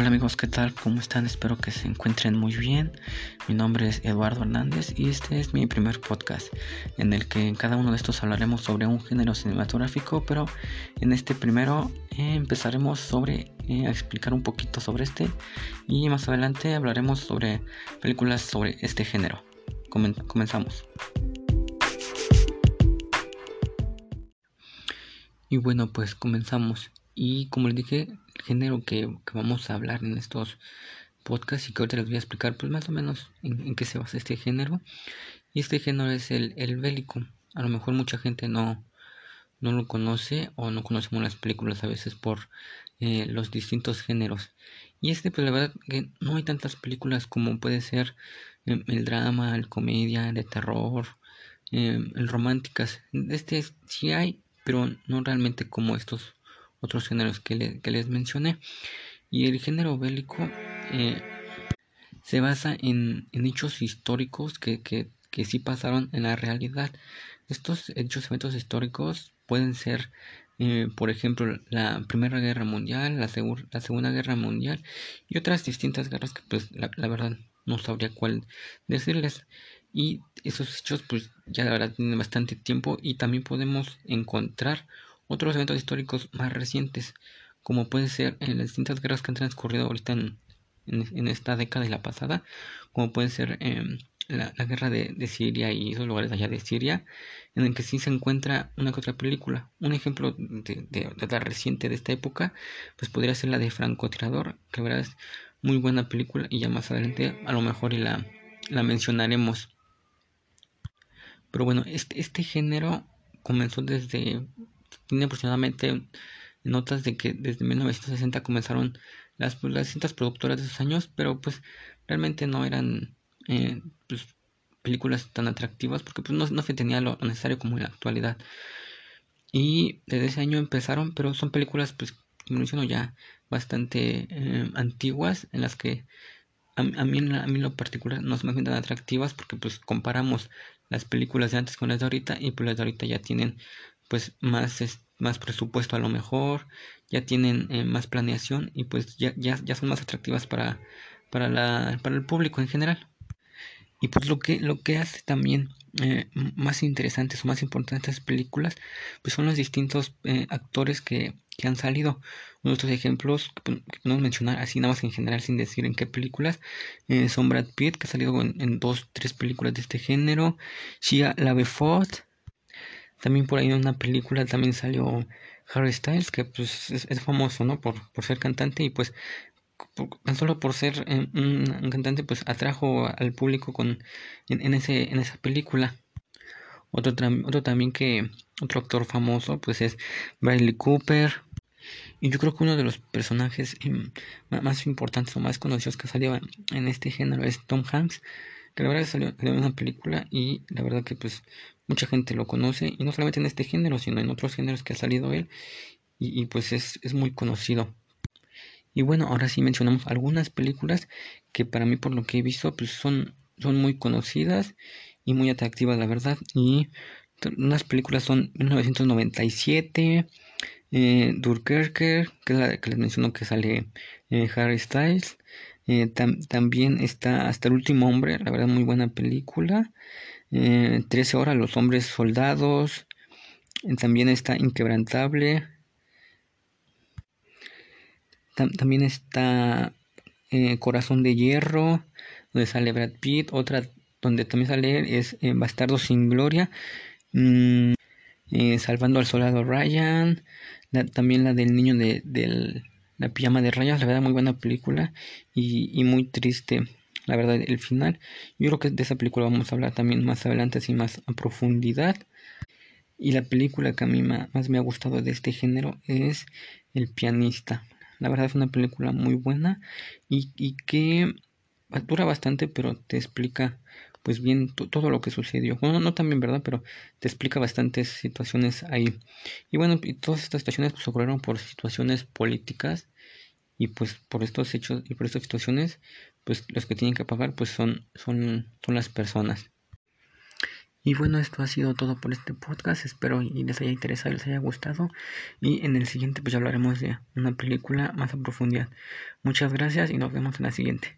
Hola amigos, ¿qué tal? ¿Cómo están? Espero que se encuentren muy bien. Mi nombre es Eduardo Hernández y este es mi primer podcast en el que en cada uno de estos hablaremos sobre un género cinematográfico, pero en este primero eh, empezaremos sobre eh, a explicar un poquito sobre este y más adelante hablaremos sobre películas sobre este género. comenzamos. Y bueno, pues comenzamos. Y como les dije, género que, vamos a hablar en estos podcasts y que ahorita les voy a explicar, pues más o menos en, qué se basa este género. Y este género es el, el bélico. A lo mejor mucha gente no, no lo conoce o no conocemos las películas a veces por eh, los distintos géneros. Y este, pues la verdad que no hay tantas películas como puede ser eh, el drama, el comedia, de terror, eh, el románticas. Este sí hay, pero no realmente como estos otros géneros que, les mencioné. Y el género bélico eh, se basa en, hechos históricos que, que, que, sí pasaron en la realidad. Estos hechos, eventos históricos pueden ser, eh, por ejemplo, la Primera Guerra Mundial, la, la, Segunda Guerra Mundial y otras distintas guerras que pues la verdad no sabría cuál decirles. Y esos hechos pues ya la verdad tienen bastante tiempo y también podemos encontrar otros eventos históricos más recientes, como puede ser en las distintas guerras que han transcurrido ahorita en, en, esta década y la pasada, como puede ser em, la, guerra de, Siria y esos lugares allá de Siria, en el que sí se encuentra una que otra película. Un ejemplo de, de, la reciente de esta época, pues podría ser la de Francotirador, que verdad es muy buena película y ya más adelante a lo mejor y la, la mencionaremos. Pero bueno, este, este género comenzó desde tiene aproximadamente notas de que desde 1960 comenzaron las, las distintas productoras de esos años, pero pues realmente no eran eh, pues, películas tan atractivas porque pues no, no se tenía lo necesario como en la actualidad. Y desde ese año empezaron, pero son películas pues como menciono ya bastante eh, antiguas en las que a, mí, a mí lo particular no se me tan atractivas porque pues comparamos las películas de antes con las de ahorita y pues las de ahorita ya tienen pues más, más presupuesto a lo mejor, ya tienen eh, más planeación y pues ya, ya, ya son más atractivas para, para, la, para el público en general. Y pues lo que, lo que hace también eh, más interesantes o más importantes películas, pues son los distintos eh, actores que, que, han salido. Uno de estos ejemplos que, podemos mencionar así nada más en general sin decir en qué películas, son Brad Pitt, que ha salido en, en, dos, tres películas de este género, Shia LaBeouf, también por ahí en una película también salió Harry Styles, que pues es, famoso, ¿no? Por, por ser cantante y pues tan solo por ser eh, un, cantante pues atrajo al público con en, ese en esa película. Otro, otro también que otro actor famoso pues es Bradley Cooper. Y yo creo que uno de los personajes em, más importantes o más conocidos que salió en este género es Tom Hanks, que la verdad salió, salió en una película y la verdad que pues mucha gente lo conoce y no solamente en este género sino en otros géneros que ha salido él y, pues es, es, muy conocido. Y bueno ahora sí mencionamos algunas películas que para mí por lo que he visto pues son son muy conocidas y muy atractivas la verdad. Y unas películas son 1997 eh, que es la que les menciono que sale eh, Harry Styles. Eh, también está Hasta el último hombre, la verdad muy buena película. Eh, 13 horas, Los hombres soldados. Eh, también está Inquebrantable. también está eh, Corazón de Hierro, donde sale Brad Pitt. Otra donde también sale es Bastardo sin Gloria. Mm, salvando al soldado Ryan. también la del niño de, del la pijama de rayas, la verdad, muy buena película y, muy triste, la verdad, el final. Yo creo que de esa película vamos a hablar también más adelante, así más a profundidad. Y la película que a mí más me ha gustado de este género es El pianista. La verdad es una película muy buena y, y que dura bastante, pero te explica pues bien todo lo que sucedió. Bueno, no también, ¿verdad? Pero te explica bastantes situaciones ahí. Y bueno, y todas estas situaciones pues, ocurrieron por situaciones políticas y pues por estos hechos y por estas situaciones, pues los que tienen que pagar pues son, son, son las personas. Y bueno, esto ha sido todo por este podcast. Espero y les haya interesado y les haya gustado. Y en el siguiente pues ya hablaremos de una película más a profundidad. Muchas gracias y nos vemos en la siguiente.